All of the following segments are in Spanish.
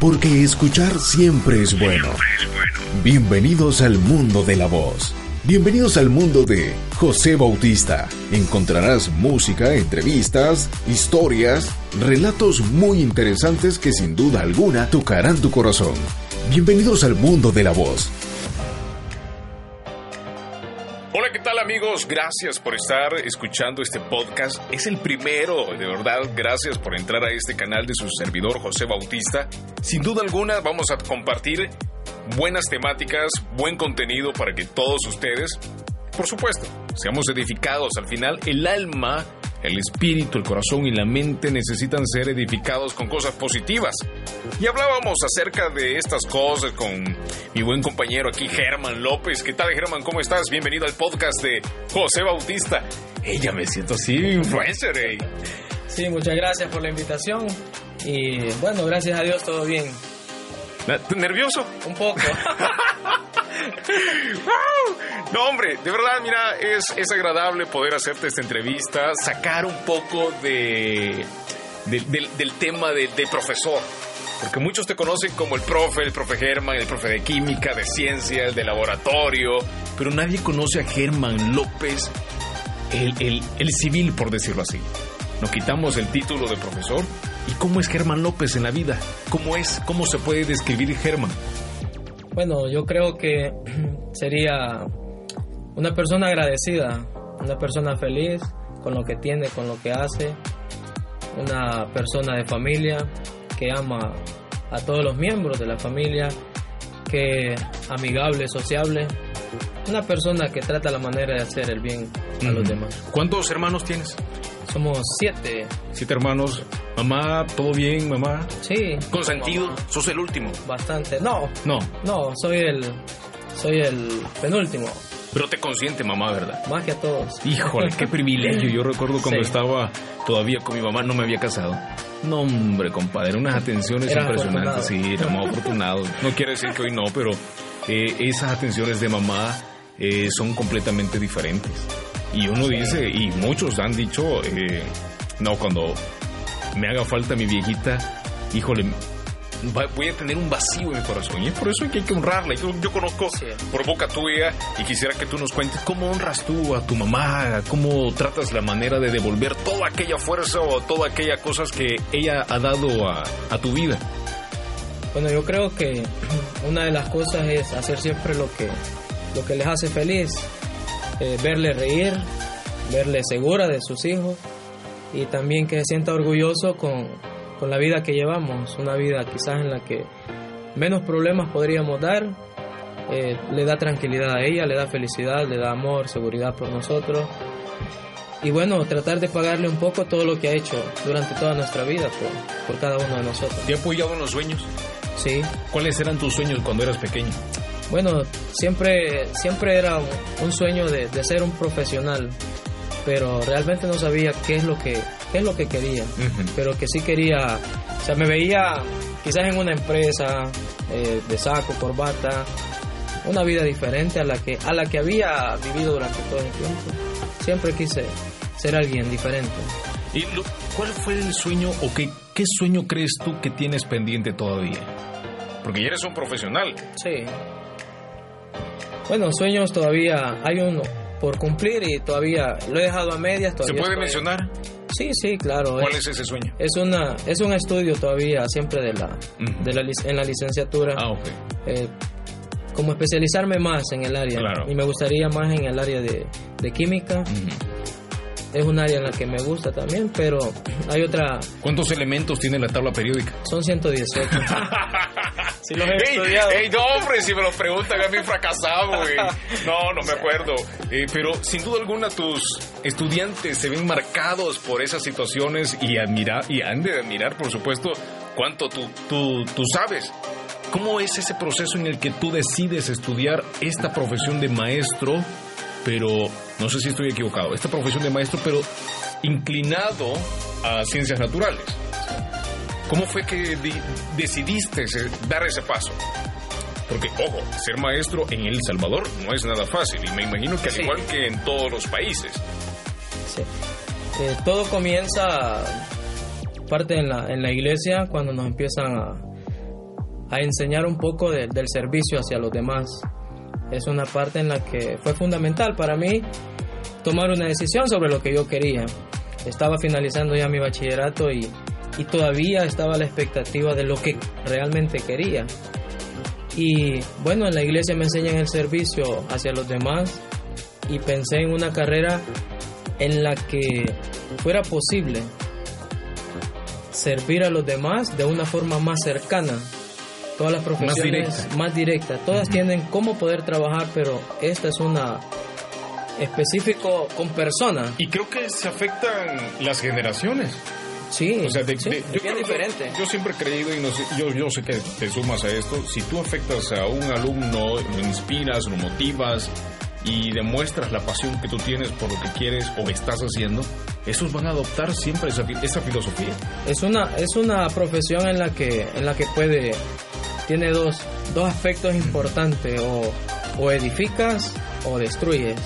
Porque escuchar siempre es bueno. Bienvenidos al mundo de la voz. Bienvenidos al mundo de José Bautista. Encontrarás música, entrevistas, historias, relatos muy interesantes que sin duda alguna tocarán tu corazón. Bienvenidos al mundo de la voz. Hola, ¿qué tal amigos? Gracias por estar escuchando este podcast. Es el primero, de verdad, gracias por entrar a este canal de su servidor José Bautista. Sin duda alguna vamos a compartir buenas temáticas, buen contenido para que todos ustedes, por supuesto, seamos edificados. Al final, el alma el espíritu, el corazón y la mente necesitan ser edificados con cosas positivas. Y hablábamos acerca de estas cosas con mi buen compañero aquí, Germán López. ¿Qué tal, Germán? ¿Cómo estás? Bienvenido al podcast de José Bautista. Ella me siento así, influencer. Sí, muchas gracias por la invitación. Y bueno, gracias a Dios todo bien. ¿Nervioso? Un poco. no, hombre, de verdad, mira, es, es agradable poder hacerte esta entrevista, sacar un poco de, del, tema de, profesor. Porque muchos te conocen como el profe, el profe Germán, el profe de química, de ciencia, el de laboratorio, pero nadie conoce a Germán López, el, el, el civil, por decirlo así. Nos quitamos el título de profesor. ¿Y cómo es Germán López en la vida? ¿Cómo es? ¿Cómo se puede describir Germán? Bueno, yo creo que sería una persona agradecida, una persona feliz con lo que tiene, con lo que hace, una persona de familia que ama a todos los miembros de la familia, que amigable, sociable, una persona que trata la manera de hacer el bien a los demás. ¿Cuántos hermanos tienes? Somos siete. Siete hermanos. Mamá, ¿todo bien, mamá? Sí. ¿Consentido? ¿Sos el último? Bastante. No. No. No, soy el. Soy el penúltimo. Pero te consiente mamá, ¿verdad? Más que a todos. Híjole, qué privilegio. Yo recuerdo cuando estaba todavía con mi mamá, no me había casado. No, hombre, compadre, unas atenciones impresionantes. Sí, éramos afortunados. No quiere decir que hoy no, pero eh, esas atenciones de mamá eh, son completamente diferentes. Y uno dice, y muchos han dicho, eh, no, cuando me haga falta mi viejita, híjole, voy a tener un vacío en mi corazón. Y es por eso que hay que honrarla. Yo, yo conozco por boca tuya y quisiera que tú nos cuentes cómo honras tú a tu mamá, cómo tratas la manera de devolver toda aquella fuerza o toda aquella cosas que ella ha dado a, a tu vida. Bueno, yo creo que una de las cosas es hacer siempre lo que, lo que les hace feliz eh, verle reír, verle segura de sus hijos y también que se sienta orgulloso con, con la vida que llevamos, una vida quizás en la que menos problemas podríamos dar, eh, le da tranquilidad a ella, le da felicidad, le da amor, seguridad por nosotros. Y bueno, tratar de pagarle un poco todo lo que ha hecho durante toda nuestra vida por, por cada uno de nosotros. ¿Te en los sueños? Sí. ¿Cuáles eran tus sueños cuando eras pequeño? Bueno, siempre, siempre era un sueño de, ser un profesional, pero realmente no sabía qué es lo que, es lo que quería, pero que sí quería, o sea, me veía quizás en una empresa eh, de saco, corbata, una vida diferente a la que, a la que había vivido durante todo el tiempo. Siempre quise ser alguien diferente. ¿Y cuál fue el sueño o qué, qué sueño crees tú que tienes pendiente todavía? Porque ya eres un profesional. Sí. Bueno, sueños todavía hay uno por cumplir y todavía lo he dejado a medias. ¿Se puede mencionar? Sí, sí, claro. ¿Cuál es, ese sueño? Es una es un estudio todavía siempre de la, de la en la licenciatura. Ah, ok. Eh, como especializarme más en el área. Claro. Y me gustaría más en el área de, de química es un área en la que me gusta también, pero hay otra... ¿Cuántos elementos tiene la tabla periódica? Son 118. sí los he estudiado. Ey, no, hombre, si me lo preguntan a mí fracasado, güey. No, no me acuerdo. Eh, pero sin duda alguna tus estudiantes se ven marcados por esas situaciones y admirar, y han de admirar, por supuesto, cuánto tú, tú, tú sabes. ¿Cómo es ese proceso en el que tú decides estudiar esta profesión de maestro, pero no sé si estoy equivocado, esta profesión de maestro, pero inclinado a ciencias naturales? ¿Cómo fue que decidiste dar ese paso? Porque, ojo, ser maestro en El Salvador no es nada fácil y me imagino que al igual que en todos los países. Sí. Eh, todo comienza parte en la, en la iglesia cuando nos empiezan a, a enseñar un poco del servicio hacia los demás. Es una parte en la que fue fundamental para mí tomar una decisión sobre lo que yo quería. Estaba finalizando ya mi bachillerato y, y todavía estaba la expectativa de lo que realmente quería. Y bueno, en la iglesia me enseñan el servicio hacia los demás y pensé en una carrera en la que fuera posible servir a los demás de una forma más cercana. Todas las profesiones más directas, todas tienen cómo poder trabajar, pero esta es una específico con personas. Y creo que se afectan las generaciones. Sí, o sea, yo, bien diferente. Yo, siempre he creído, y no sé, yo, yo sé que te sumas a esto, si tú afectas a un alumno, lo inspiras, lo motivas y demuestras la pasión que tú tienes por lo que quieres o estás haciendo, esos van a adoptar siempre esa, esa filosofía. Es una, es una profesión en la que, en la que puede, tiene dos, dos aspectos importantes, o, o edificas o destruyes.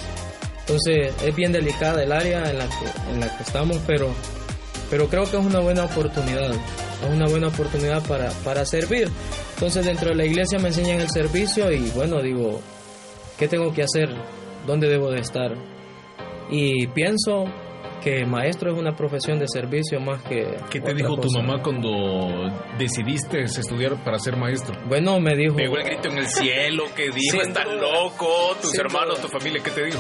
Entonces es bien delicada el área en la que, en la que estamos, pero pero creo que es una buena oportunidad, es una buena oportunidad para, para servir. Entonces dentro de la iglesia me enseñan el servicio y bueno, digo, ¿qué tengo que hacer? ¿Dónde debo de estar? Y pienso que maestro es una profesión de servicio más que... ¿Qué te dijo tu mamá cuando decidiste estudiar para ser maestro? Bueno, me dijo... Pegó el grito en el cielo, que dijo, estás loco, tus hermanos, tu familia, ¿qué te dijo?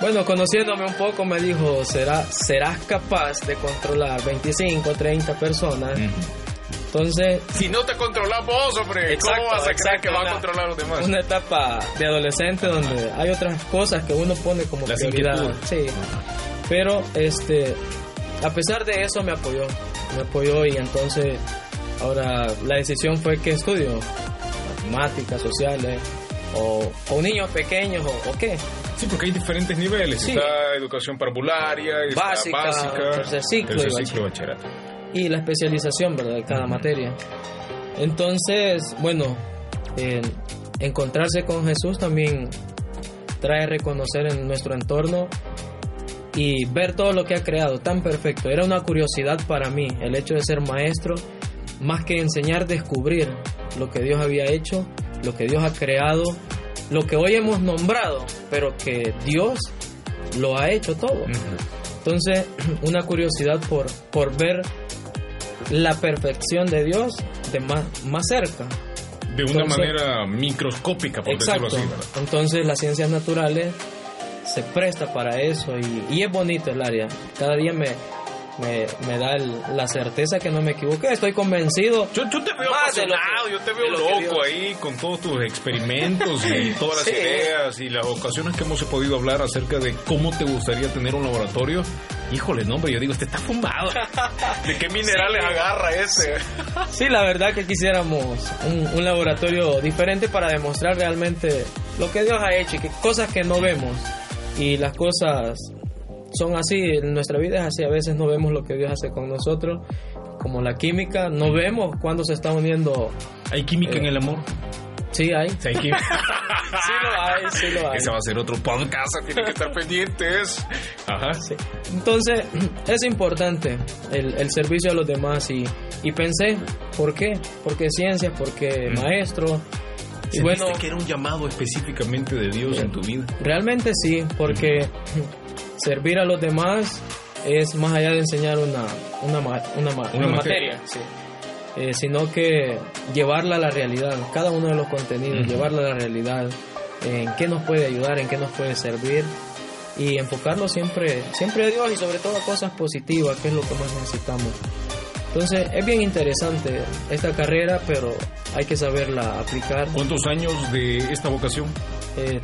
Bueno, conociéndome un poco me dijo, ¿será, serás capaz de controlar 25, 30 personas. Entonces... Si no te controlas vos, hombre, ¿cómo vas a creer que va a controlar a los demás? Una etapa de adolescente donde hay otras cosas que uno pone como prioridad. Sí. Pero, este, a pesar de eso me apoyó. Me apoyó y entonces ahora la decisión fue que estudio matemáticas, sociales, o, o niños pequeños, o, o qué. Sí, porque hay diferentes niveles. Está educación parvularia, básica, básica tercer ciclo, y, bachillerato. Y la especialización, ¿verdad? De cada materia. Entonces, bueno, encontrarse con Jesús también trae reconocer en nuestro entorno y ver todo lo que ha creado tan perfecto. Era una curiosidad para mí el hecho de ser maestro, más que enseñar, descubrir lo que Dios había hecho, lo que Dios ha creado lo que hoy hemos nombrado, pero que Dios lo ha hecho todo. Entonces, una curiosidad por, por ver la perfección de Dios de más, más cerca. De una manera microscópica, por exacto. decirlo así. Entonces, las ciencias naturales se presta para eso y, y es bonito el área. Cada día me, me, me da la certeza que no me equivoqué. Estoy convencido. Yo, te veo apasionado, yo te veo loco ahí con todos tus experimentos y todas las ideas y las ocasiones que hemos podido hablar acerca de cómo te gustaría tener un laboratorio. Híjole, no, hombre, yo digo, este está fumado. ¿De qué minerales agarra ese? sí, la verdad que quisiéramos un, un laboratorio diferente para demostrar realmente lo que Dios ha hecho y que cosas que no vemos y las cosas son así, nuestra vida es así, a veces no vemos lo que Dios hace con nosotros, como la química, no vemos cuando se está uniendo. ¿Hay química en eh, el amor? Sí, hay. Sí, hay química. sí lo hay, sí lo hay. Ese va a ser otro podcast, tienen que estar pendientes. Ajá. Sí. Entonces, es importante el, el, servicio a los demás y, y pensé, ¿por qué? Porque ciencia, porque mm. maestro. Y bueno, que era un llamado específicamente de Dios en tu vida? Realmente sí, porque servir a los demás es más allá de enseñar una, una, una, una, materia, eh, sino que llevarla a la realidad, cada uno de los contenidos, llevarla a la realidad, en qué nos puede ayudar, en qué nos puede servir y enfocarlo siempre, siempre a Dios y sobre todo a cosas positivas, que es lo que más necesitamos. Entonces es bien interesante esta carrera, pero hay que saberla aplicar. ¿Cuántos años de esta vocación? Eh,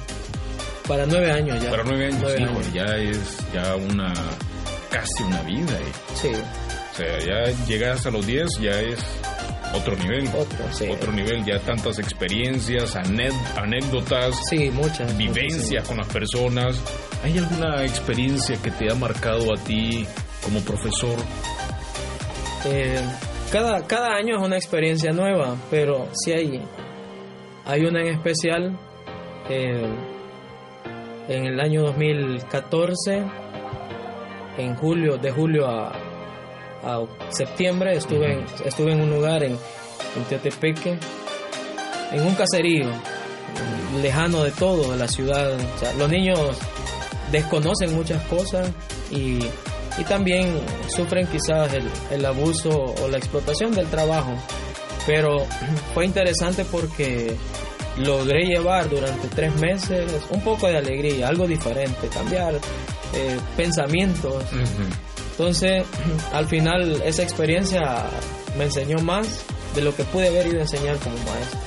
para nueve años ya. Para nueve años, ya es ya una casi una vida. Sí. O sea, ya llegas a los diez, ya es otro nivel. Otro, sí. Otro nivel, ya tantas experiencias, anécdotas. Sí, muchas. Vivencias con las personas. ¿Hay alguna experiencia que te ha marcado a ti como profesor? Eh, cada, cada año es una experiencia nueva, pero sí hay, hay una en especial. Eh, en el año 2014, en julio, de julio a, a septiembre, estuve, en, estuve en un lugar en, en Teotepeque, en un caserío lejano de todo, de la ciudad. los niños desconocen muchas cosas y, y también sufren quizás el, el abuso o la explotación del trabajo. Pero fue interesante porque logré llevar durante tres meses un poco de alegría, algo diferente, cambiar eh, pensamientos. Entonces, al final esa experiencia me enseñó más de lo que pude haber ido a enseñar como maestro.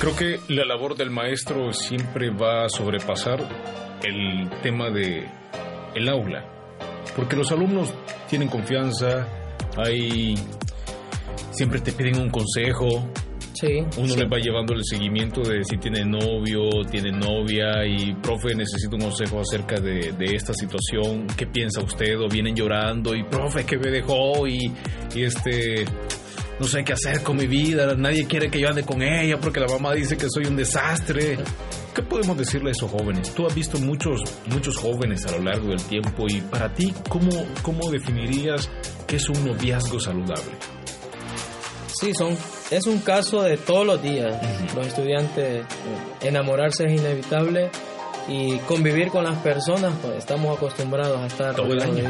Creo que la labor del maestro siempre va a sobrepasar el tema de el aula, porque los alumnos tienen confianza, hay siempre te piden un consejo, uno le va llevando el seguimiento de si tiene novio, tiene novia y profe necesito un consejo acerca de, esta situación, ¿qué piensa usted? O vienen llorando y profe que me dejó y, y este no sé qué hacer con mi vida, nadie quiere que yo ande con ella porque la mamá dice que soy un desastre. ¿Qué podemos decirle a esos jóvenes? Tú has visto muchos, muchos jóvenes a lo largo del tiempo y para ti, ¿cómo, cómo definirías qué es un noviazgo saludable? Sí, son, es un caso de todos los días. Los estudiantes, enamorarse es inevitable y convivir con las personas, pues estamos acostumbrados a estar todo el año.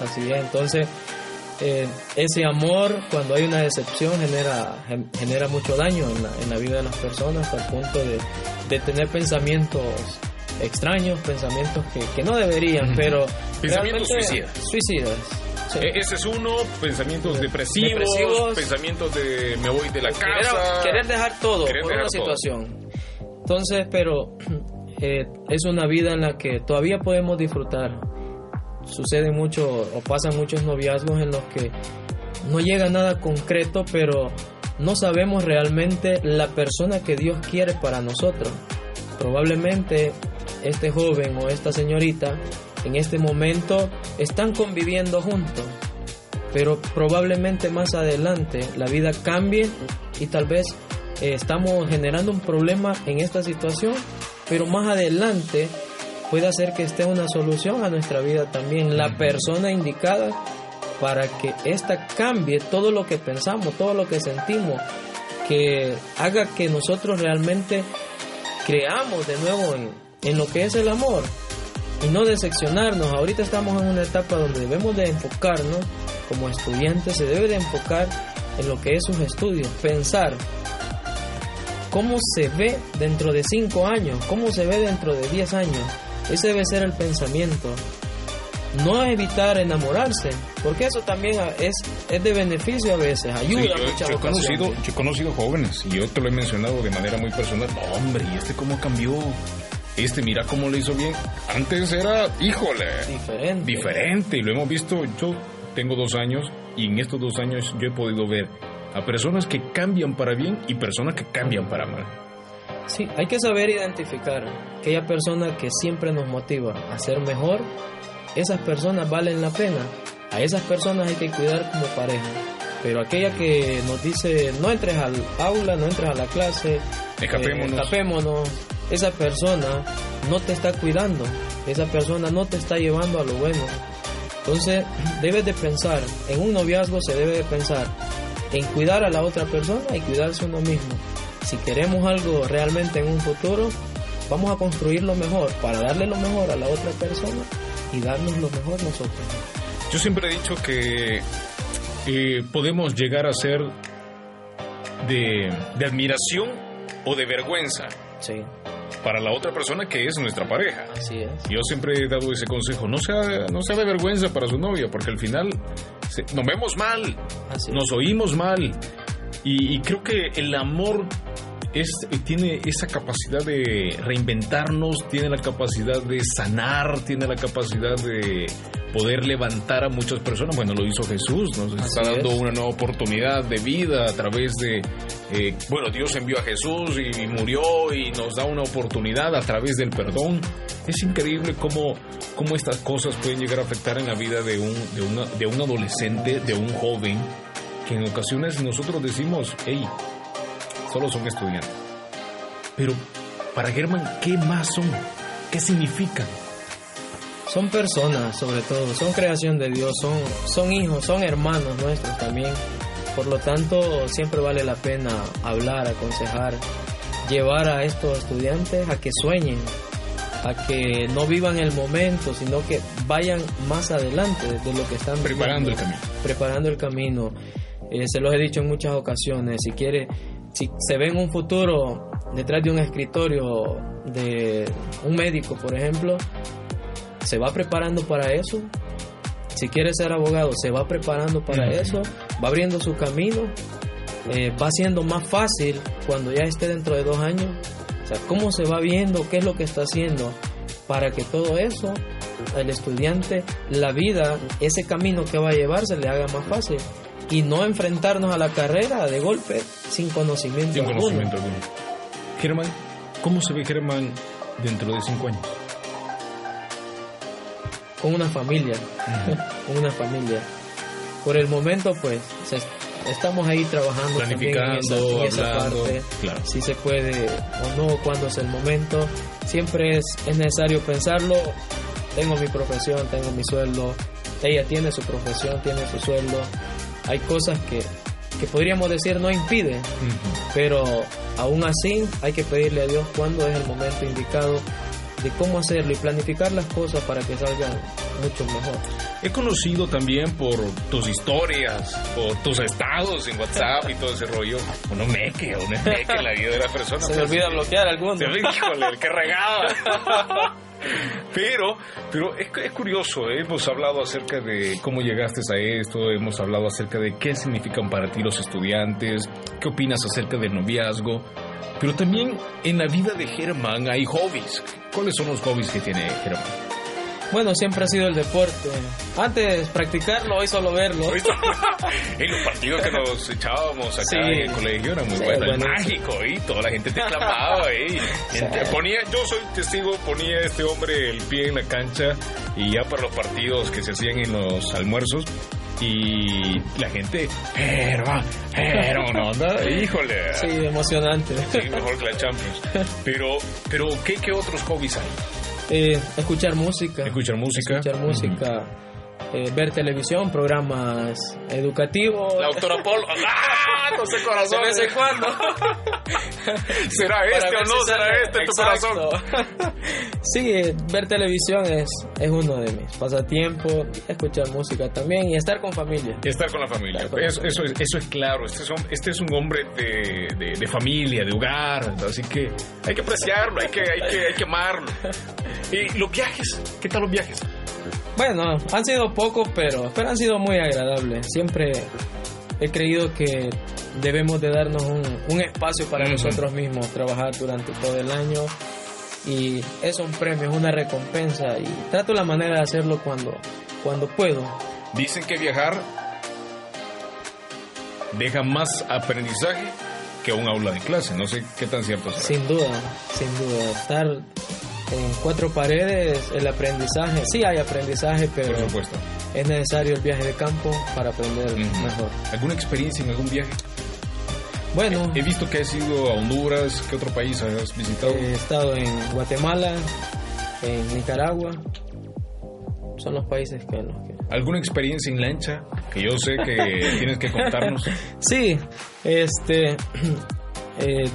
Así es, entonces eh, ese amor, cuando hay una decepción, genera, genera mucho daño en la, vida de las personas, hasta el punto de, tener pensamientos extraños, pensamientos que, no deberían, pero... Pensamientos suicidas. Suicidas e-, ese es uno, pensamientos depresivos, pensamientos de me voy de la casa. Querer, dejar todo por una situación. Entonces, pero eh, es una vida en la que todavía podemos disfrutar. Sucede mucho o pasan muchos noviazgos en los que no llega nada concreto, pero no sabemos realmente la persona que Dios quiere para nosotros. Probablemente este joven o esta señorita en este momento están conviviendo juntos, pero probablemente más adelante la vida cambie y tal vez eh, estamos generando un problema en esta situación, pero más adelante puede hacer que esté una solución a nuestra vida también, la persona indicada para que esta cambie todo lo que pensamos, todo lo que sentimos, que haga que nosotros realmente creamos de nuevo en, en lo que es el amor y no decepcionarnos. Ahorita estamos en una etapa donde debemos de enfocarnos como estudiantes, se debe de enfocar en lo que es sus estudios, pensar cómo se ve dentro de 5 años, cómo se ve dentro de 10 años. Ese debe ser el pensamiento. No evitar enamorarse, porque eso también es, es de beneficio a veces, ayuda yo, he conocido, yo he conocido jóvenes, y yo te lo he mencionado de manera muy personal. hombre, ¿y este cómo cambió? Este mira cómo le hizo bien. Antes era, híjole, diferente. Diferente, y lo hemos visto, yo tengo dos años y en estos dos años yo he podido ver a personas que cambian para bien y personas que cambian para mal. Sí, hay que saber identificar aquella persona que siempre nos motiva a ser mejor, esas personas valen la pena. A esas personas hay que cuidar como pareja. Pero aquella que nos dice no entres al aula, no entres a la clase, escapémonos, eh, escapémonos esa persona no te está cuidando, esa persona no te está llevando a lo bueno. Entonces debes de pensar, en un noviazgo se debe de pensar en cuidar a la otra persona y cuidarse uno mismo. Si queremos algo realmente en un futuro, vamos a construir lo mejor para darle lo mejor a la otra persona y darnos lo mejor nosotros. Yo siempre he dicho que eh, podemos llegar a ser de, de admiración o de vergüenza. Sí para la otra persona que es nuestra pareja. Así es. Yo siempre he dado ese consejo, no sea, no sea de vergüenza para su novia, porque al final nos vemos mal, nos oímos mal. Y, creo que el amor es, tiene esa capacidad de reinventarnos, tiene la capacidad de sanar, tiene la capacidad de poder levantar a muchas personas. Bueno, lo hizo Jesús, nos está dando una nueva oportunidad de vida a través de, eh, bueno, Dios envió a Jesús y, murió y nos da una oportunidad a través del perdón. Es increíble cómo, cómo estas cosas pueden llegar a afectar en la vida de un, de, una, de un adolescente, de un joven, que en ocasiones nosotros decimos, hey, solo son estudiantes. Pero para Germán, ¿qué más son? ¿Qué significan? Son personas, sobre todo, son creación de Dios, son, son hijos, son hermanos nuestros también. Por lo tanto, siempre vale la pena hablar, aconsejar, llevar a estos estudiantes a que sueñen, a que no vivan el momento, sino que vayan más adelante de lo que están preparando el camino. Preparando el camino. Eh, se los he dicho en muchas ocasiones, si quiere si se ve en un futuro detrás de un escritorio de un médico, por ejemplo, se va preparando para eso. Si quiere ser abogado, se va preparando para eso, va abriendo su camino, eh, va siendo más fácil cuando ya esté dentro de dos años. O sea, cómo se va viendo, qué es lo que está haciendo para que todo eso, el estudiante, la vida, ese camino que va a llevar se le haga más fácil y no enfrentarnos a la carrera de golpe sin conocimiento, sin conocimiento alguno. Germán, ¿cómo se ve Germán dentro de cinco años? Con una familia, con una familia. Por el momento, pues, estamos ahí trabajando planificando, esa, parte, claro. si se puede o no, cuándo es el momento. Siempre es, es necesario pensarlo. Tengo mi profesión, tengo mi sueldo. Ella tiene su profesión, tiene su sueldo hay cosas que, podríamos decir no impiden, pero aún así hay que pedirle a Dios cuándo es el momento indicado de cómo hacerlo y planificar las cosas para que salgan mucho mejor. He conocido también por tus historias, por tus estados en WhatsApp y todo ese rollo, uno meque, uno meque la vida de la persona. Se me olvida bloquear algunos. Híjole, el que regaba. Pero, pero es, es curioso, ¿eh? hemos hablado acerca de cómo llegaste a esto, hemos hablado acerca de qué significan para ti los estudiantes, qué opinas acerca del noviazgo, pero también en la vida de Germán hay hobbies. ¿Cuáles son los hobbies que tiene Germán? Bueno, siempre ha sido el deporte. Antes practicarlo, hoy solo verlo. en los partidos que nos echábamos acá en el colegio era muy bueno, el mágico, y toda la gente te clamaba, ¿eh? ponía, yo soy testigo, ponía este hombre el pie en la cancha y ya para los partidos que se hacían en los almuerzos, y la gente, pero, pero, ¿no? Híjole. Sí, emocionante. Sí, mejor que la Champions. Pero, pero ¿qué, qué otros hobbies hay? Eh, escuchar música. Escuchar música. Escuchar música. Eh, ver televisión, programas educativos. La doctora Paul, ¡ah! No sé corazón. De vez en cuando. ¿Será este o no será este tu corazón? sí, ver televisión es, es uno de mis pasatiempos. Escuchar música también y estar con familia. Y estar con la familia. Eso, eso, es, eso, es, claro. Este es un, este es un hombre de, de, de, familia, de hogar. Así que hay que apreciarlo, hay que, hay que, hay que amarlo. ¿Y los viajes? ¿Qué tal los viajes? Bueno, han sido pocos, pero, pero han sido muy agradables. Siempre he creído que debemos de darnos un, espacio para nosotros mismos, trabajar durante todo el año y es un premio, es una recompensa y trato la manera de hacerlo cuando, cuando puedo. Dicen que viajar deja más aprendizaje que un aula de clase, no sé qué tan cierto será. Sin duda, sin duda, estar en cuatro paredes, el aprendizaje, sí hay aprendizaje, pero es necesario el viaje de campo para aprender mejor. ¿Alguna experiencia en algún viaje? Bueno, he visto que has ido a Honduras, ¿qué otro país has visitado? He estado en Guatemala, en Nicaragua, son los países que, los que... ¿Alguna experiencia en lancha que yo sé que tienes que contarnos? Sí, este, eh,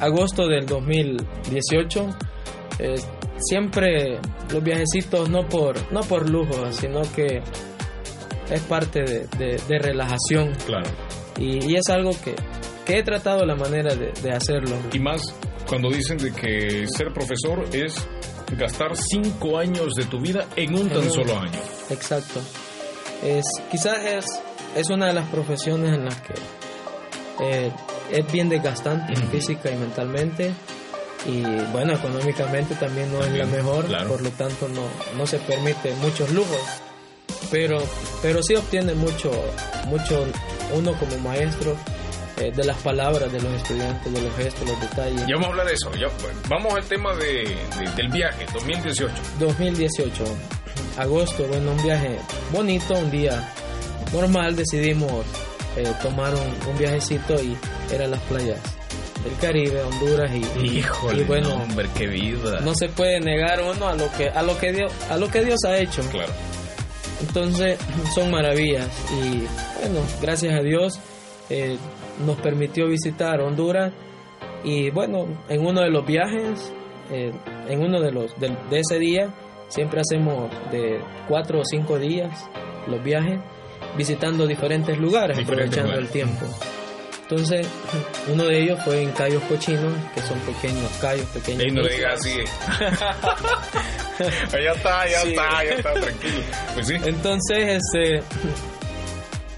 agosto del 2018 eh, siempre los viajecitos no por, no por lujo, sino que es parte de, relajación. Claro. Y, es algo que, he tratado la manera de, hacerlo. Y más cuando dicen de que ser profesor es gastar cinco años de tu vida en un tan solo año. Exacto. Es, quizás es, es una de las profesiones en las que eh, es bien desgastante física y mentalmente y bueno, económicamente también no es la mejor, por lo tanto no, no se permite muchos lujos, pero, pero sí obtiene mucho, mucho uno como maestro eh, de las palabras de los estudiantes, de los gestos, los detalles. Ya vamos a hablar de eso, ya, vamos al tema de, del viaje, 2018. 2018, agosto, bueno, un viaje bonito, un día normal, decidimos eh, tomar un, un viajecito y era las playas del Caribe, Honduras y, Híjole, bueno, hombre, qué vida. No se puede negar uno a lo que a lo que Dios a lo que Dios ha hecho. Claro. Entonces son maravillas y bueno, gracias a Dios eh, nos permitió visitar Honduras y bueno, en uno de los viajes, eh, en uno de los de, ese día siempre hacemos de cuatro o cinco días los viajes visitando diferentes lugares, aprovechando el tiempo. Entonces, uno de ellos fue en Cayos Cochinos, que son pequeños cayos, pequeños. No digas así. ya está, ya está, ya está, tranquilo. Pues sí. Entonces, este,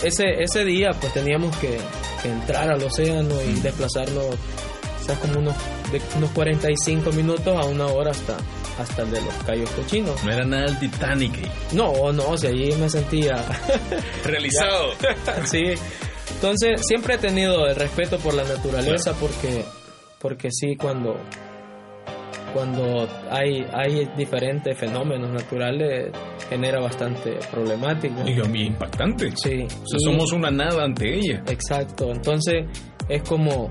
ese, ese día, pues teníamos que, entrar al océano y desplazarnos, o sea, como unos, de, unos 45 minutos a una hora hasta, hasta el de los Cayos Cochinos. No era nada el Titanic. No, no, o sea, allí me sentía... Realizado. sí. Entonces, siempre he tenido el respeto por la naturaleza porque, porque sí, cuando, cuando hay, hay diferentes fenómenos naturales, genera bastante problemático. Y impactante. Sí. somos una nada ante ella. Exacto. Entonces, es como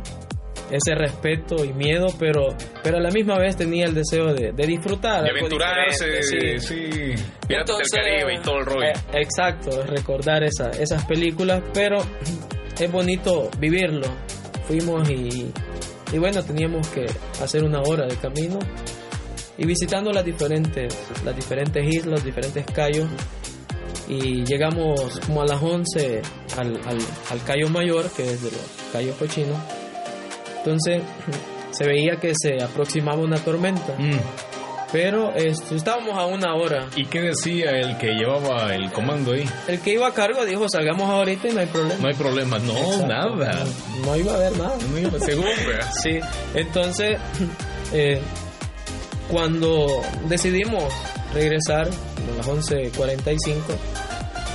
ese respeto y miedo, pero, pero a la misma vez tenía el deseo de, disfrutar. De aventurarse, sí. sí. Entonces, del Caribe y todo el rollo. Eh, exacto, recordar esa, esas películas, pero es bonito vivirlo. Fuimos y, y bueno, teníamos que hacer una hora de camino y visitando las diferentes, las diferentes islas, diferentes callos. Y llegamos como a las 11 al, al, al Cayo Mayor, que es de los Cayos Cochinos. Entonces se veía que se aproximaba una tormenta. Mm. Pero este, estábamos a una hora. ¿Y qué decía el que llevaba el comando ahí? El que iba a cargo dijo, salgamos ahorita y no hay problema. No hay problema, no, nada. No, iba a haber nada. No iba, según, Sí, entonces, eh, cuando decidimos regresar, a las 11.45,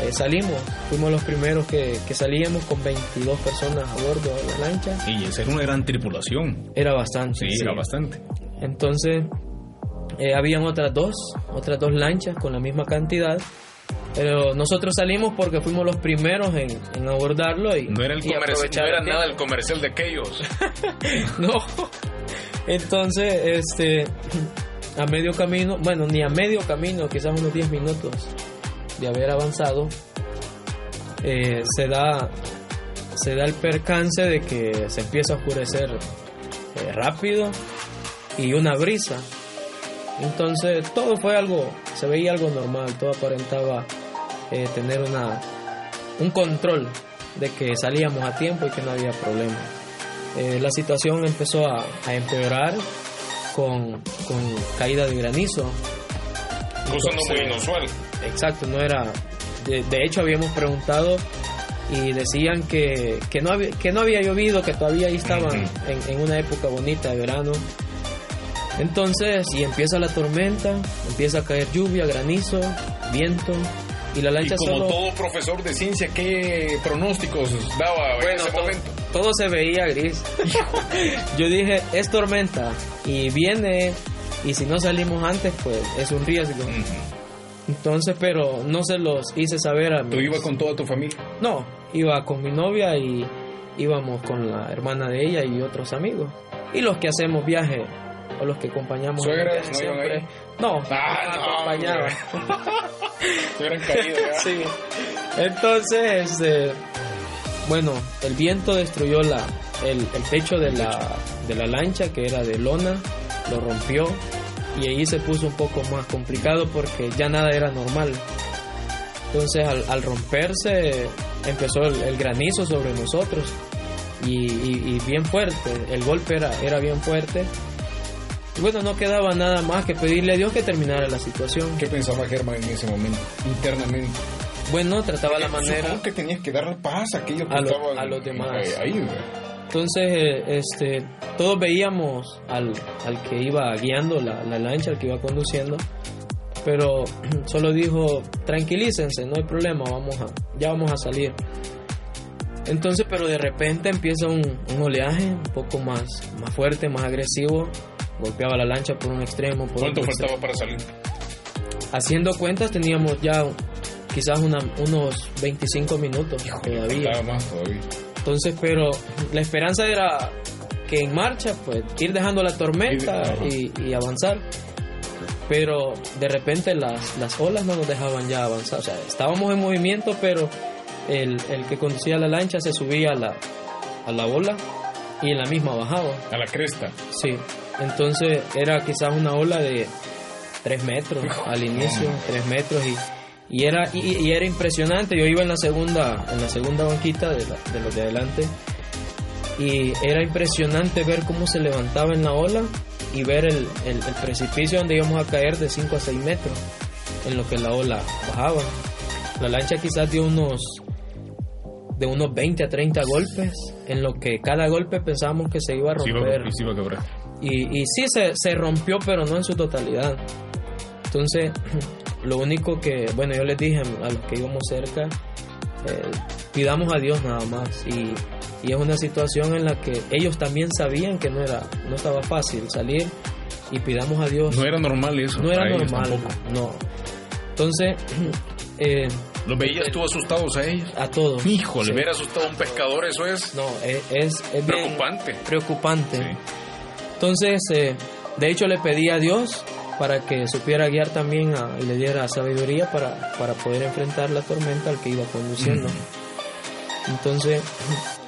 eh, salimos, fuimos los primeros que, que, salíamos con 22 personas a bordo de la lancha. Y esa era una gran tripulación. Era bastante. Sí, era bastante. Entonces, eh, habían otras dos, otras dos lanchas con la misma cantidad. Pero nosotros salimos porque fuimos los primeros en, abordarlo y no era, el no era nada el comercial de aquellos. no. Entonces, este a medio camino, bueno, ni a medio camino, quizás unos 10 minutos de haber avanzado, eh, se da se da el percance de que se empieza a oscurecer eh, rápido y una brisa entonces todo fue algo, se veía algo normal, todo aparentaba eh, tener una, un control de que salíamos a tiempo y que no había problema. La situación empezó a, empeorar con, con, caída de granizo. Cosa no muy inusual. Exacto, no era. De, hecho, habíamos preguntado y decían que, que, no, había, que no había llovido, que todavía ahí estaban en, en una época bonita de verano entonces, y empieza la tormenta, empieza a caer lluvia, granizo, viento, y la lancha y como todo profesor de ciencia, ¿qué pronósticos daba en ese momento? Todo se veía gris. Yo dije, es tormenta, y viene, y si no salimos antes, pues es un riesgo. Entonces, pero no se los hice saber a mí. ¿Tú ibas con toda tu familia? No, iba con mi novia y íbamos con la hermana de ella y otros amigos. Y los que hacemos viaje o los que acompañamos. ¿Suegras no siempre. No, ah, no, acompañaban. caído Sí. Entonces, este, bueno, el viento destruyó la, el, el techo de la, de la lancha que era de lona, lo rompió y ahí se puso un poco más complicado porque ya nada era normal. Entonces al, al romperse empezó el, el, granizo sobre nosotros y, y, y, bien fuerte, el golpe era, era bien fuerte bueno, no quedaba nada más que pedirle a Dios que terminara la situación. ¿Qué pensaba Germán en ese momento, internamente? Bueno, trataba la manera... que tenías que darle paz a aquellos que a, a los demás. Ahí, Entonces, eh, este, todos veíamos al, al que iba guiando la, la, lancha, al que iba conduciendo, pero solo dijo, tranquilícense, no hay problema, vamos a, ya vamos a salir. Entonces, pero de repente empieza un, un oleaje un poco más, más fuerte, más agresivo, golpeaba la lancha por un extremo. Por ¿Cuánto otro faltaba para salir? Haciendo cuentas teníamos ya quizás una, unos 25 minutos todavía. Faltaba más todavía. Entonces, pero la esperanza era que en marcha, pues ir dejando la tormenta y, y avanzar. Pero de repente las, las olas no nos dejaban ya avanzar. O sea, estábamos en movimiento, pero el, el que conducía la lancha se subía a la, a la ola y en la misma bajaba. A la cresta. Sí. Entonces era quizás una ola de 3 metros al inicio, 3 metros y, y era y, y, era impresionante. Yo iba en la segunda en la segunda banquita de, la, de los de adelante y era impresionante ver cómo se levantaba en la ola y ver el, el, el precipicio donde íbamos a caer de 5 a 6 metros en lo que la ola bajaba. La lancha quizás dio unos de unos 20 a 30 golpes, en lo que cada golpe pensábamos que se iba a romper. Sí, iba, a y, y, sí se, se, rompió, pero no en su totalidad. Entonces, lo único que, bueno, yo les dije a los que íbamos cerca, eh, pidamos a Dios nada más. Y, y, es una situación en la que ellos también sabían que no, era, no estaba fácil salir y pidamos a Dios. No era normal eso. No era normal, no. Entonces, eh, ¿Los veías tú asustados a ellos? A todos. Híjole, sí. ver asustado a un pescador, eso es. No, es, es, es preocupante. preocupante. Sí. Entonces, eh, de hecho, le pedí a Dios para que supiera guiar también a, y le diera sabiduría para, para poder enfrentar la tormenta al que iba conduciendo. Mm. Entonces,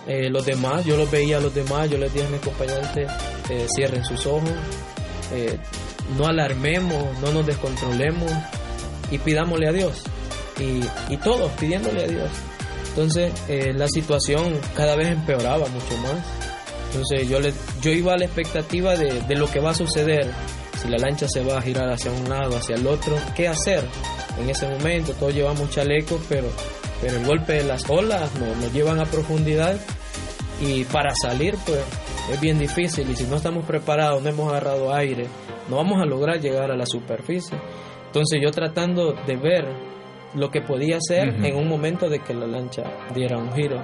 eh, los demás, yo los veía a los demás, yo les dije a mis compañeros, eh, cierren sus ojos, eh, no alarmemos, no nos descontrolemos y pidámosle a Dios. Y, y todos pidiéndole a Dios. Entonces la situación cada vez empeoraba mucho más. Entonces yo, le, yo iba a la expectativa de, de, lo que va a suceder. Si la lancha se va a girar hacia un lado, hacia el otro, ¿qué hacer? En ese momento todos llevamos chalecos, pero, pero el golpe de las olas nos, nos llevan a profundidad y para salir pues es bien difícil y si no estamos preparados, no hemos agarrado aire, no vamos a lograr llegar a la superficie. Entonces yo tratando de ver lo que podía hacer uh -huh. en un momento de que la lancha diera un giro.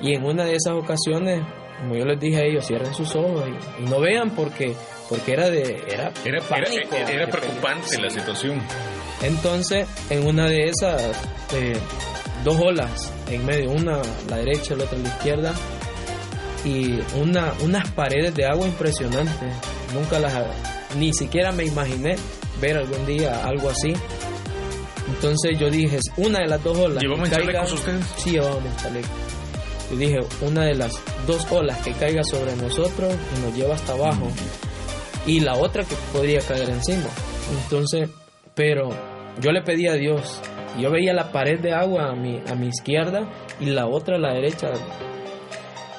Y en una de esas ocasiones, como yo les dije a ellos, cierren sus ojos y, y no vean porque porque era de era era, pánico, era, era preocupante la situación. Entonces, en una de esas eh, dos olas en medio, una a la derecha, la otra a la izquierda, y una, unas paredes de agua impresionantes. Nunca las, ni siquiera me imaginé ver algún día algo así. Entonces yo dije, una de las dos olas. ¿Llevamos chalecos ustedes? Sí, llevábamos chalecos. Yo dije, una de las dos olas que caiga sobre nosotros y nos lleva hasta abajo. Mm. Y la otra que podría caer encima. Entonces, pero yo le pedí a Dios. Yo veía la pared de agua a mi, a mi izquierda y la otra a la derecha.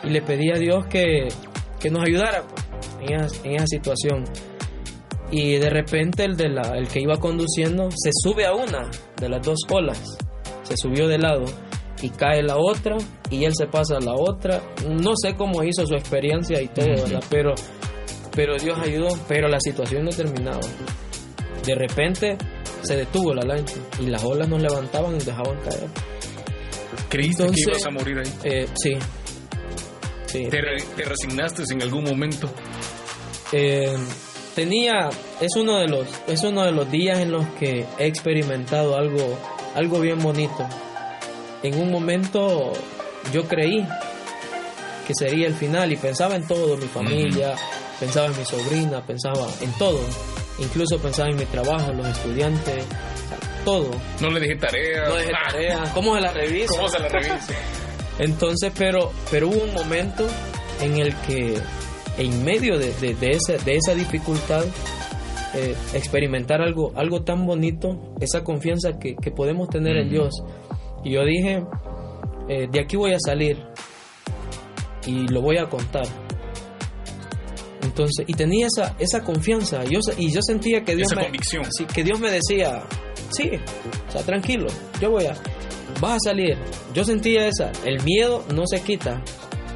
Y le pedí a Dios que, que nos ayudara pues, en, esa, en esa situación y de repente el, de la, el que iba conduciendo se sube a una de las dos olas, se subió de lado y cae la otra y él se pasa a la otra. No sé cómo hizo su experiencia y todo, ¿verdad? Pero, pero Dios ayudó, pero la situación no terminaba. De repente se detuvo la lancha y las olas nos levantaban y dejaban caer. ¿Creíste Entonces, que ibas a morir ahí? Eh, sí. sí. ¿Te, re, ¿Te, resignaste en algún momento? Eh, tenía es uno de los es uno de los días en los que he experimentado algo algo bien bonito en un momento yo creí que sería el final y pensaba en todo mi familia uh -huh. Pensaba en mi sobrina pensaba en todo incluso pensaba en mi trabajo en los estudiantes todo no le dije tarea no dejé tarea cómo se la revisa cómo se la revisa entonces pero pero hubo un momento en el que en medio de, de, de, esa, de esa dificultad, eh, experimentar algo, algo tan bonito, esa confianza que, que podemos tener mm. en Dios. Y yo dije, eh, de aquí voy a salir y lo voy a contar. Entonces, y tenía esa, esa confianza, yo, y yo sentía que Dios, esa me, convicción. Sí, que Dios me decía, sí, o sea, tranquilo, yo voy a, vas a salir. Yo sentía esa, el miedo no se quita,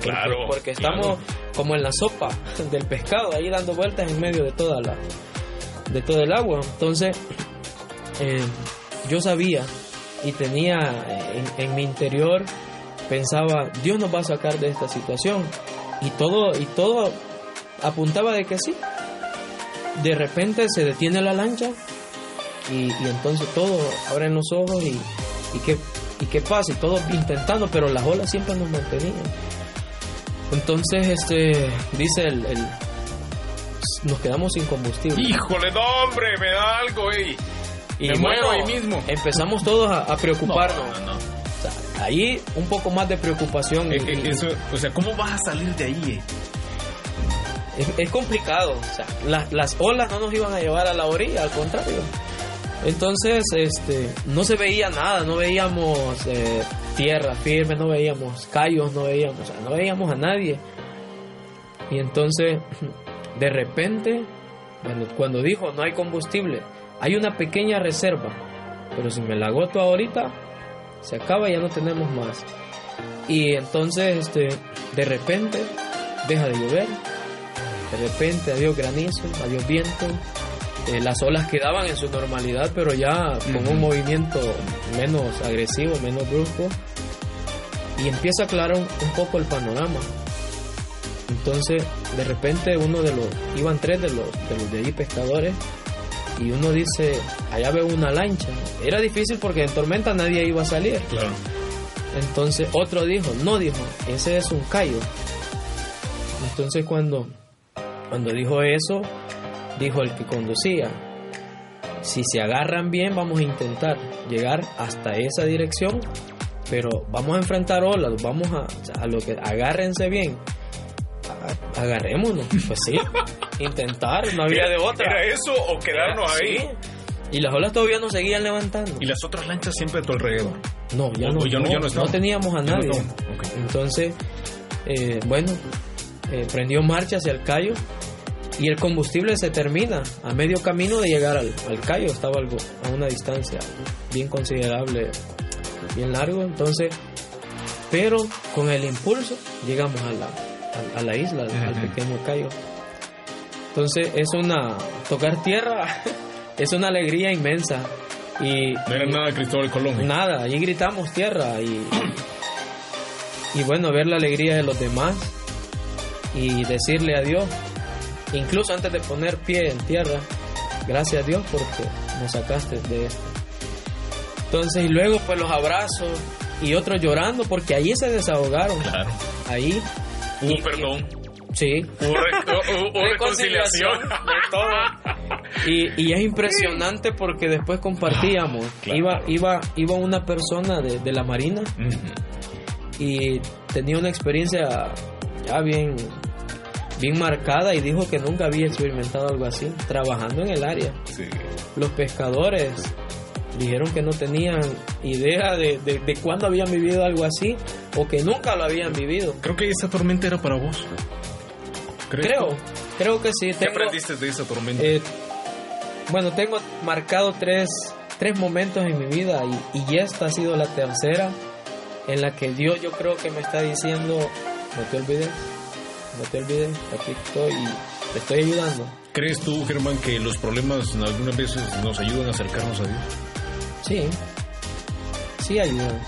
Claro. Porque, estamos como en la sopa del pescado, ahí dando vueltas en medio de toda la de todo el agua. Entonces, eh, yo sabía y tenía en, mi interior pensaba Dios nos va a sacar de esta situación y todo y todo apuntaba de que sí. De repente se detiene la lancha y, entonces todo abren los ojos y, y qué y qué pasa y todo intentando pero las olas siempre nos mantenían. Entonces este dice el, nos quedamos sin combustible. Híjole, no, hombre, me da algo, ey. Y me muero ahí mismo. Empezamos todos a, preocuparnos. ahí un poco más de preocupación. Eh, eh, eso, o sea, ¿cómo vas a salir de ahí? Eh? Es, complicado. O sea, las olas no nos iban a llevar a la orilla, al contrario. Entonces, este, no se veía nada, no veíamos tierra firme, no veíamos callos, no veíamos, o sea, no veíamos a nadie. Y entonces de repente, cuando, dijo no hay combustible, hay una pequeña reserva, pero si me la agoto ahorita, se acaba y ya no tenemos más. Y entonces, este, de repente, deja de llover, de repente adiós granizo, adiós viento, eh, las olas quedaban en su normalidad, pero ya con un movimiento menos agresivo, menos brusco, y empieza a aclarar un poco el panorama. Entonces, de repente uno de los, iban tres de los de, los de allí pescadores, y uno dice, allá veo una lancha. Era difícil porque en tormenta nadie iba a salir. Claro. Entonces otro dijo, no dijo, ese es un callo. Entonces cuando, cuando dijo eso, dijo el que conducía, si se agarran bien vamos a intentar llegar hasta esa dirección, pero vamos a enfrentar olas, vamos a, a lo que agárrense bien agarrémonos. Pues sí, intentar, no había de otra. ¿Era eso o quedarnos ahí? Y las olas todavía no seguían levantando. ¿Y las otras lanchas siempre a tu alrededor? No, ya, no, no, teníamos a nadie. Entonces, eh, bueno, eh, prendió marcha hacia el callo y el combustible se termina a medio camino de llegar al, al callo. Estaba algo a una distancia bien considerable, bien largo. Entonces, pero con el impulso llegamos al lado a, la isla, al pequeño Cayo. Entonces es una, tocar tierra es una alegría inmensa. Y, no era nada Cristóbal Colón. Nada, allí gritamos tierra y, y bueno, ver la alegría de los demás y decirle a Dios, incluso antes de poner pie en tierra, gracias a Dios porque nos sacaste de esto. Entonces, y luego pues los abrazos y otros llorando porque allí se desahogaron. Claro. Ahí Hubo perdón. Sí. Hubo, reconciliación. De todo. Y, es impresionante porque después compartíamos. Iba, iba, iba una persona de, la Marina y tenía una experiencia ya bien, bien marcada y dijo que nunca había experimentado algo así, trabajando en el área. Los pescadores dijeron que no tenían idea de, de, cuándo habían vivido algo así o que nunca lo habían vivido. Creo que esa tormenta era para vos. Creo, creo que sí. ¿Qué aprendiste de esa tormenta? Eh, bueno, tengo marcado tres, tres momentos en mi vida y, y esta ha sido la tercera en la que Dios yo creo que me está diciendo, no te olvides, no te olvides, aquí estoy y te estoy ayudando. ¿Crees tú, Germán, que los problemas algunas veces nos ayudan a acercarnos a Dios? Sí, sí ayudan.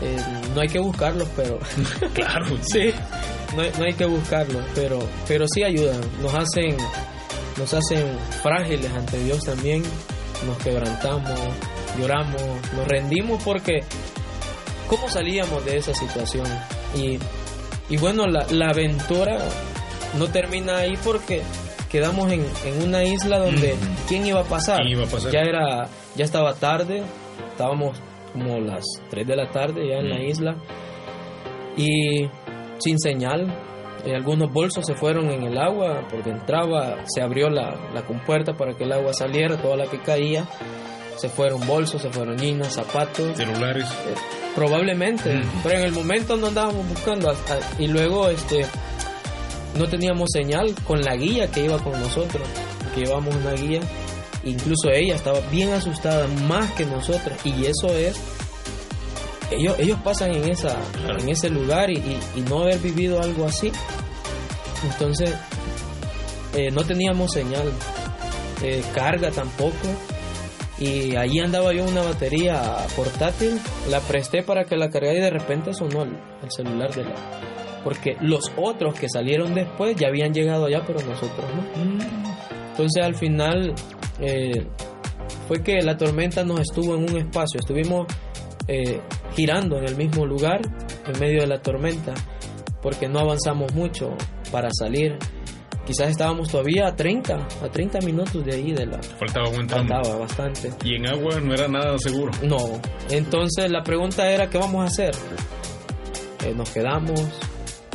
Eh, no hay que buscarlos, pero... claro. sí, no, hay que buscarlos, pero, pero sí ayudan. Nos hacen, nos hacen frágiles ante Dios también. Nos quebrantamos, lloramos, nos rendimos porque... ¿Cómo salíamos de esa situación? Y, y bueno, la, la aventura no termina ahí porque quedamos en, en una isla donde ¿quién iba a pasar? iba a pasar? Ya era, ya estaba tarde, estábamos como las 3 de la tarde ya en la isla y sin señal. Eh, algunos bolsos se fueron en el agua porque entraba, se abrió la, la compuerta para que el agua saliera, toda la que caía. Se fueron bolsos, se fueron niñas, zapatos. Celulares. Eh, probablemente, pero en el momento no andábamos buscando. y luego este no teníamos señal con la guía que iba con nosotros, que llevamos una guía. Incluso ella estaba bien asustada, más que nosotros. Y eso es ellos, ellos pasan en, esa, en ese lugar y, no haber vivido algo así. Entonces, eh, no teníamos señal, eh, carga tampoco. Y ahí andaba yo una batería portátil, la presté para que la cargara y de repente sonó el, celular de la... Porque los otros que salieron después ya habían llegado allá, pero nosotros no. Entonces al final eh, fue que la tormenta nos estuvo en un espacio, estuvimos eh, girando en el mismo lugar en medio de la tormenta, porque no avanzamos mucho para salir. Quizás estábamos todavía a 30, a 30 minutos de ahí de la... Faltaba buen Faltaba bastante. Y en agua no era nada seguro. No. Entonces la pregunta era, ¿qué vamos a hacer? Eh, ¿Nos quedamos?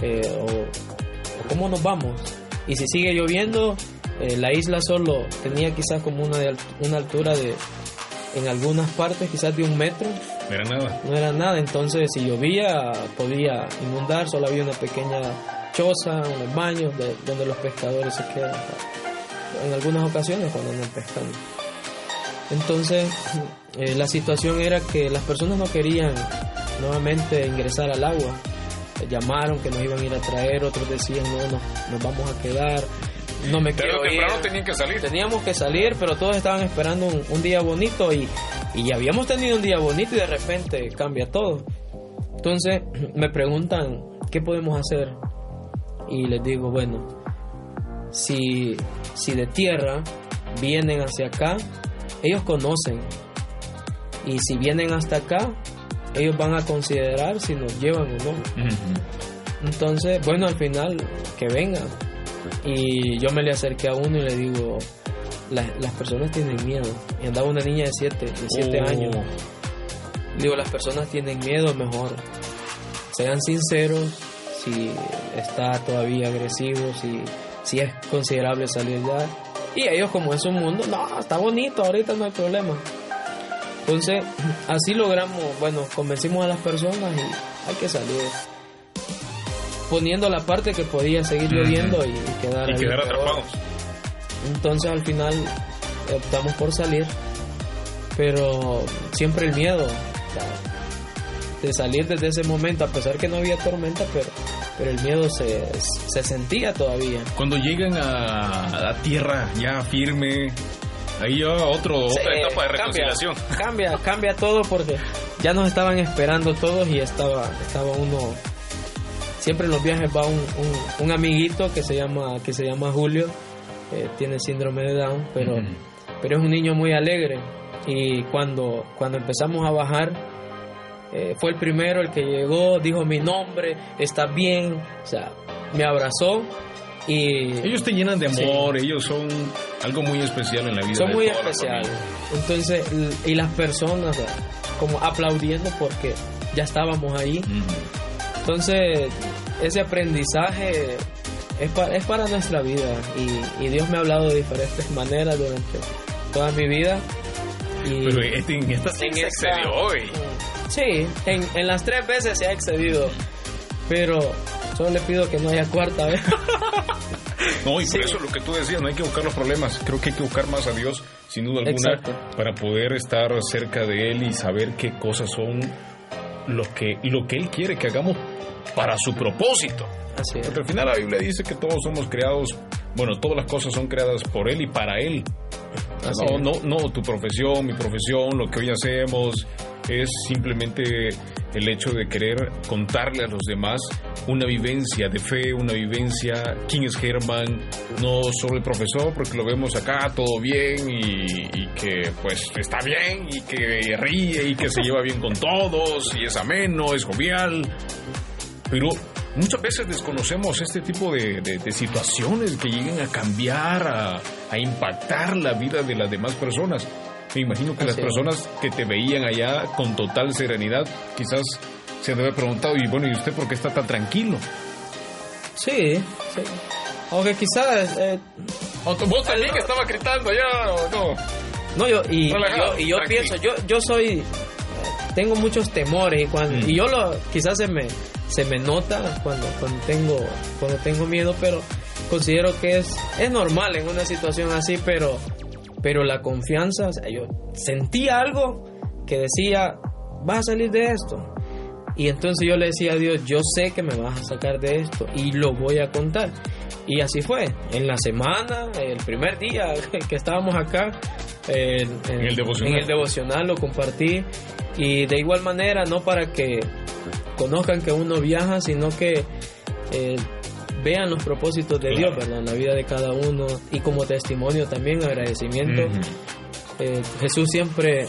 Eh, o, cómo nos vamos? Y si sigue lloviendo, la isla solo tenía quizás como una, una altura de, en algunas partes quizás de un metro no era nada. No era nada, entonces si llovía podía inundar, solo había una pequeña choza, unos baños de, donde los pescadores se quedan en algunas ocasiones cuando andan pescando. Entonces eh, la situación era que las personas no querían nuevamente ingresar al agua. Llamaron que nos iban a ir a traer, otros decían no, no nos vamos a quedar no me pero quiero tenían que salir. Teníamos que salir, pero todos estaban esperando un, día bonito y, y, ya habíamos tenido un día bonito y de repente cambia todo. Entonces me preguntan, ¿qué podemos hacer? Y les digo, bueno, si, si de tierra vienen hacia acá, ellos conocen. Y si vienen hasta acá, ellos van a considerar si nos llevan o no. Entonces, bueno, al final, que vengan y yo me le acerqué a uno y le digo, las personas tienen miedo. Y andaba una niña de 7 de siete oh. años. Digo, las personas tienen miedo, mejor sean sinceros si está todavía agresivo, si, si es considerable salir ya. Y ellos como es un mundo, no, está bonito, ahorita no hay problema. Entonces, así logramos, bueno, convencimos a las personas y hay que salir poniendo la parte que podía seguir lloviendo y, quedar, y quedar atrapados. Entonces al final optamos por salir, pero siempre el miedo de salir desde ese momento, a pesar que no había tormenta, pero, pero el miedo se, se sentía todavía. Cuando llegan a, la tierra ya firme, ahí ya otro, otra etapa de reconciliación. Cambia, cambia, cambia todo porque ya nos estaban esperando todos y estaba, estaba uno siempre en los viajes va un, un, amiguito que se llama que se llama Julio tiene síndrome de Down pero pero es un niño muy alegre y cuando cuando empezamos a bajar eh, fue el primero el que llegó dijo mi nombre está bien o sea me abrazó y ellos te llenan de amor ellos son algo muy especial en la vida son muy especiales. entonces y las personas como aplaudiendo porque ya estábamos ahí. Entonces, ese aprendizaje es, es para nuestra vida y, Dios me ha hablado de diferentes maneras durante toda mi vida. Y Pero este, en esta se excedió hoy. Sí, en, en las tres veces se ha excedido. Pero solo le pido que no haya cuarta vez. No, y por eso lo que tú decías, no hay que buscar los problemas. Creo que hay que buscar más a Dios, sin duda alguna, para poder estar cerca de Él y saber qué cosas son lo que, lo que Él quiere que hagamos para su propósito. Porque al final la Biblia dice que todos somos creados, bueno, todas las cosas son creadas por Él y para Él. no, no, no, tu profesión, mi profesión, lo que hoy hacemos, es simplemente el hecho de querer contarle a los demás una vivencia de fe, una vivencia, quién es Germán, no solo el profesor, porque lo vemos acá todo bien y, que pues está bien y que ríe y que se lleva bien con todos y es ameno, es jovial, pero muchas veces desconocemos este tipo de, situaciones que lleguen a cambiar, a, impactar la vida de las demás personas. Me imagino que las personas que te veían allá con total serenidad quizás se debe haber preguntado, y bueno, ¿y usted por qué está tan tranquilo? Sí, sí. Aunque quizás... Eh, ¿Vos también que estaba gritando allá o no? No, yo, y, yo, y yo pienso, yo, yo soy... Tengo muchos temores y, cuando, mm. y yo lo, quizás se me, se me nota cuando, cuando, tengo, cuando tengo miedo, pero considero que es, es normal en una situación así, pero, pero la confianza, o sea, yo sentía algo que decía, vas a salir de esto. Y entonces yo le decía a Dios, yo sé que me vas a sacar de esto y lo voy a contar. Y así fue. En la semana, el primer día que estábamos acá, en, el devocional. en el devocional lo compartí. Y de igual manera, no para que conozcan que uno viaja, sino que eh, vean los propósitos de Dios, ¿verdad? En la vida de cada uno y como testimonio también, agradecimiento. Eh, Jesús siempre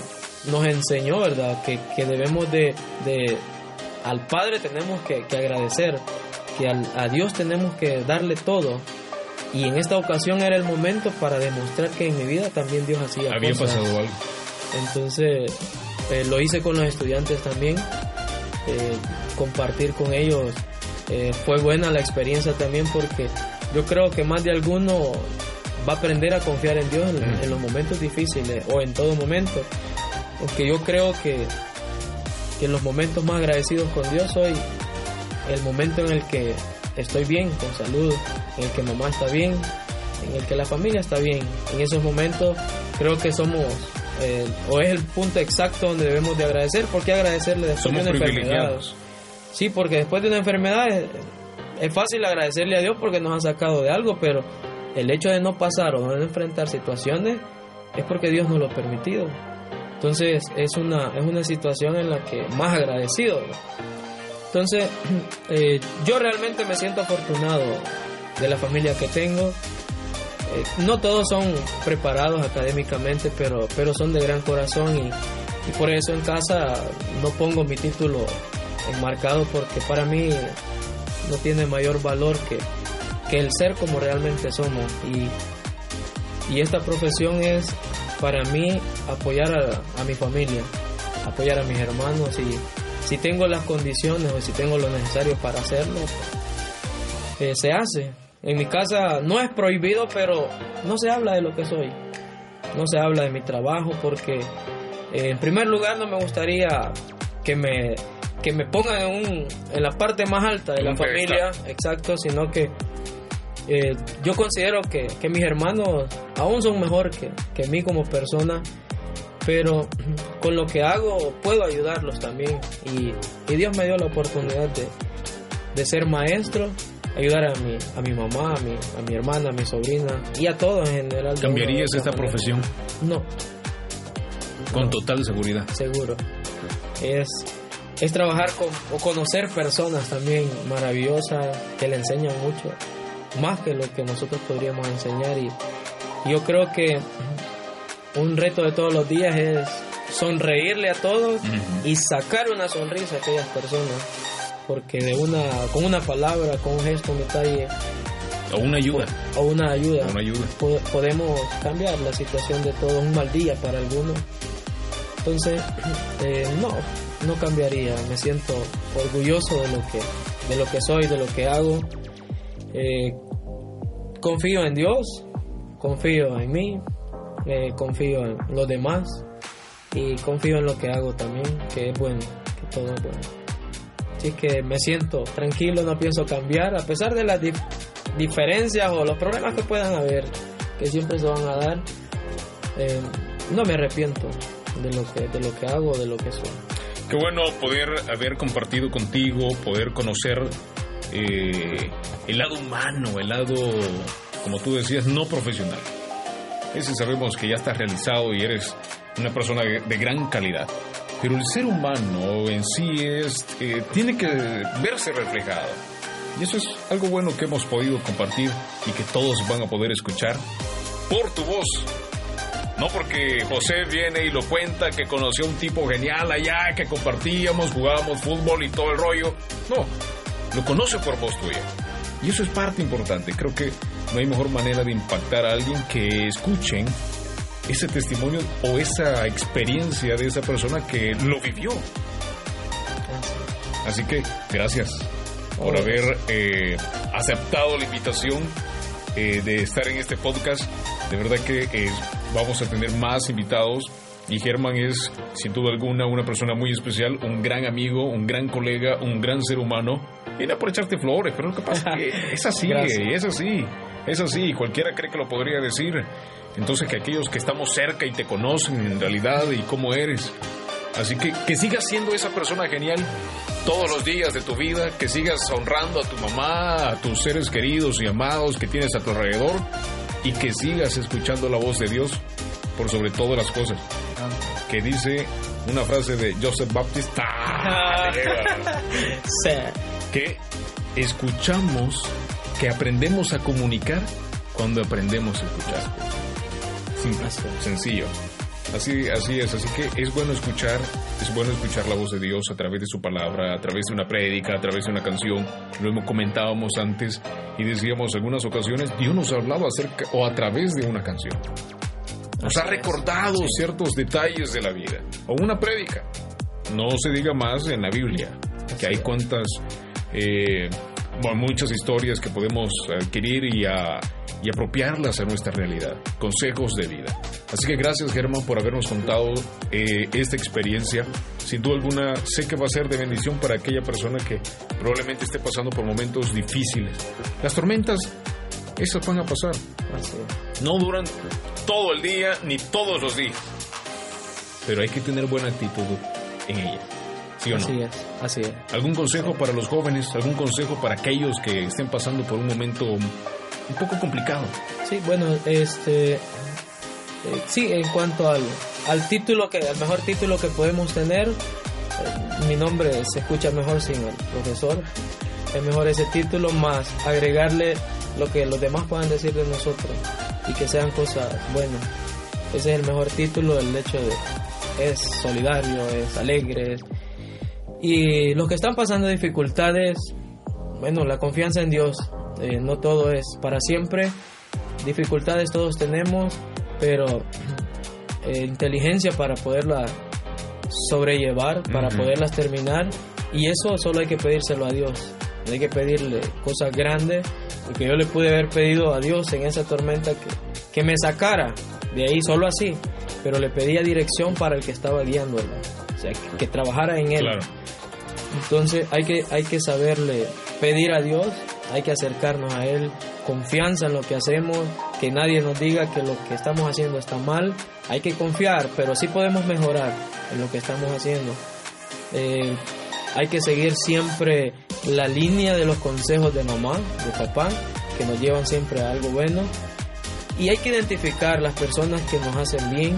nos enseñó, ¿verdad? Que, que debemos de, de, al Padre tenemos que, que agradecer, que al, a Dios tenemos que darle todo. Y en esta ocasión era el momento para demostrar que en mi vida también Dios hacía Había cosas. pasado algo. Entonces eh, lo hice con los estudiantes también. Eh, compartir con ellos eh, fue buena la experiencia también porque yo creo que más de alguno va a aprender a confiar en Dios en, en los momentos difíciles o en todo momento. Porque yo creo que, que en los momentos más agradecidos con Dios soy el momento en el que estoy bien, con salud, en el que mamá está bien, en el que la familia está bien. En esos momentos creo que somos eh, o es el punto exacto donde debemos de agradecer. ¿Por qué agradecerle Somos de una privilegiados. Sí, porque después de una enfermedad es, es fácil agradecerle a Dios porque nos ha sacado de algo, pero el hecho de no pasar o no enfrentar situaciones es porque Dios nos lo ha permitido. Entonces es una, es una situación en la que más agradecido. Entonces eh, yo realmente me siento afortunado de la familia que tengo. Eh, no todos son preparados académicamente, pero, pero son de gran corazón y, y por eso en casa no pongo mi título enmarcado porque para mí no tiene mayor valor que, que el ser como realmente somos. Y, y esta profesión es para mí apoyar a, a mi familia, apoyar a mis hermanos y si tengo las condiciones o si tengo lo necesario para hacerlo, eh, se hace. En mi casa no es prohibido, pero no se habla de lo que soy. No se habla de mi trabajo porque, eh, en primer lugar, no me gustaría que me, que me pongan en, un, en la parte más alta de la Un familia, exacto, sino que eh, yo considero que, que mis hermanos aún son mejor que, que mí como persona, pero con lo que hago puedo ayudarlos también. Y, y Dios me dio la oportunidad de, de ser maestro, ayudar a mi, a mi mamá, a mi, a mi hermana, a mi sobrina y a todos en general. ¿Cambiarías esta manera. profesión? No, Con No. total seguridad. seguro. Es, es trabajar con, o conocer personas también maravillosas que le enseñan mucho, más que lo que nosotros podríamos enseñar. Y yo creo que un reto de todos los días es sonreírle a todos y sacar una sonrisa a aquellas personas. Porque de una, con una palabra, con un gesto, un detalle O una ayuda. o una ayuda, Una ayuda. po- podemos cambiar la situación de todos. Un mal día para algunos. Entonces, eh, no, no cambiaría. Me siento orgulloso de lo que, de lo que soy, de lo que hago. Eh, confío en Dios, confío en mí, eh, confío en los demás y confío en lo que hago también, que es bueno, que todo es bueno. Así que me siento tranquilo, no pienso cambiar, a pesar de las dif- diferencias o los problemas que puedan haber, que siempre se van a dar. eh, no me arrepiento de lo que de lo que hago, de lo que soy. Qué bueno poder haber compartido contigo, poder conocer eh, el lado humano, el lado, como tú decías, no profesional. Ese sabemos que ya estás realizado y eres una persona de, gran calidad. Pero el ser humano en sí es, eh, tiene que verse reflejado. Y eso es algo bueno que hemos podido compartir y que todos van a poder escuchar por tu voz. No porque José viene y lo cuenta que conoció a un tipo genial allá, que compartíamos, jugábamos fútbol y todo el rollo. No, lo conoce por voz tuya. Y eso es parte importante. Creo que no hay mejor manera de impactar a alguien que escuchen ese testimonio o esa experiencia de esa persona que lo vivió. Así que gracias por Oh, haber eh, aceptado la invitación eh, de estar en este podcast. De verdad que eh, vamos a tener más invitados. Y Germán es, sin duda alguna, una persona muy especial, un gran amigo, un gran colega, un gran ser humano. Viene por echarte flores, pero lo que pasa es que es así, es así, es así, cualquiera cree que lo podría decir. Entonces que aquellos que estamos cerca y te conocen en realidad y cómo eres, Así que que sigas siendo esa persona genial todos los días de tu vida, que sigas honrando a tu mamá, a tus seres queridos y amados que tienes a tu alrededor y que sigas escuchando la voz de Dios por sobre todas las cosas. Que dice una frase de Joseph Baptist que escuchamos, que aprendemos a comunicar cuando aprendemos a escuchar. Simple, sencillo. Así, así es, así que es bueno escuchar, es bueno escuchar la voz de Dios a través de su palabra, a través de una prédica, a través de una canción. Lo hemos comentábamos antes y decíamos en algunas ocasiones, Dios nos ha hablado acerca o a través de una canción. Nos ha recordado ciertos detalles de la vida o una prédica. No se diga más en la Biblia, que hay cuantas, eh, muchas historias que podemos adquirir y, y apropiarlas a nuestra realidad, consejos de vida. Así que gracias Germán por habernos contado eh, esta experiencia. Sin duda alguna sé que va a ser de bendición para aquella persona que probablemente esté pasando por momentos difíciles. Las tormentas, esas van a pasar. No duran todo el día ni todos los días. Pero hay que tener buena actitud en ellas. ¿Sí o no? Así es, así es. ¿Algún consejo para los jóvenes? ¿Algún consejo para aquellos que estén pasando por un momento un poco complicado? Sí, bueno, este eh, sí, en cuanto al, al título, que al mejor título que podemos tener, eh, mi nombre se escucha mejor sin el profesor. Es mejor ese título más agregarle lo que los demás puedan decir de nosotros y que sean cosas buenas. Ese es el mejor título, el hecho de es solidario, es alegre. Y los que están pasando dificultades, bueno, la confianza en Dios, eh, no todo es para siempre. Dificultades todos tenemos, pero eh, inteligencia para poderla sobrellevar, para poderlas terminar. Y eso solo hay que pedírselo a Dios. hay que pedirle cosas grandes, porque yo le pude haber pedido a Dios en esa tormenta que, que me sacara de ahí solo así, pero le pedía dirección para el que estaba guiándolo, o sea, que, trabajara en él. Entonces hay que, hay que saberle pedir a Dios, hay que acercarnos a Él, confianza en lo que hacemos, que nadie nos diga que lo que estamos haciendo está mal, hay que confiar, pero sí podemos mejorar en lo que estamos haciendo. Eh, hay que seguir siempre la línea de los consejos de mamá, de papá, que nos llevan siempre a algo bueno. Y hay que identificar las personas que nos hacen bien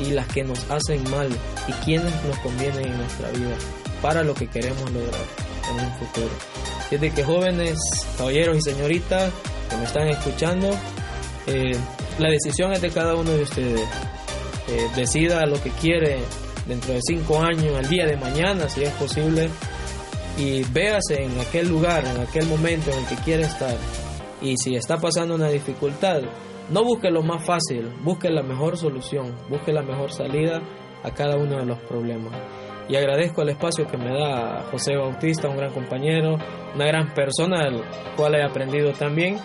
y las que nos hacen mal y quienes nos convienen en nuestra vida para lo que queremos lograr en un futuro. Desde que jóvenes, caballeros y señoritas que me están escuchando, eh, la decisión es de cada uno de ustedes. Eh, decida lo que quiere dentro de cinco años, el día de mañana, si es posible, y véase en aquel lugar, en aquel momento en el que quiere estar. Y si está pasando una dificultad, no busque lo más fácil, busque la mejor solución, busque la mejor salida a cada uno de los problemas. Y agradezco el espacio que me da José Bautista, un gran compañero, una gran persona, del cual he aprendido también.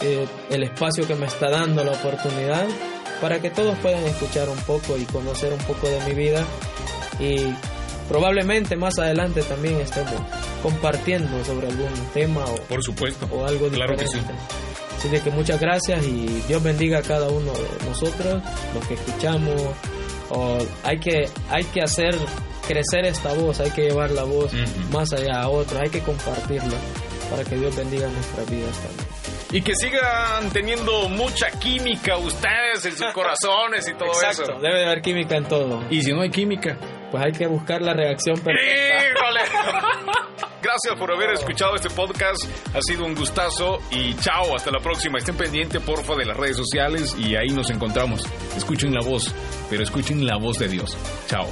Eh, el espacio que me está dando la oportunidad para que todos puedan escuchar un poco y conocer un poco de mi vida y probablemente más adelante también estemos compartiendo sobre algún tema o, Por supuesto. o algo claro diferente. Así de que muchas gracias y Dios bendiga a cada uno de nosotros, los que escuchamos. O hay que hay que hacer crecer esta voz, hay que llevar la voz más allá a otros, hay que compartirla para que Dios bendiga nuestras vidas también. Y que sigan teniendo mucha química ustedes en sus corazones y todo Exacto, eso. debe de haber química en todo. Y si no hay química, Pues hay que buscar la reacción perfecta. ¡Híjole! Gracias por haber escuchado este podcast. Ha sido un gustazo y chao, hasta la próxima. Estén pendientes, porfa, de las redes sociales y ahí nos encontramos. Escuchen la voz, pero escuchen la voz de Dios. Chao.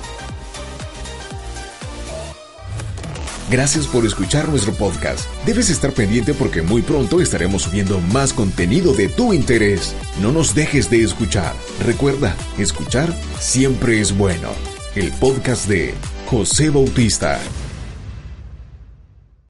Gracias por escuchar nuestro podcast. Debes estar pendiente porque muy pronto estaremos subiendo más contenido de tu interés. No nos dejes de escuchar. Recuerda, escuchar siempre es bueno. El podcast de José Bautista.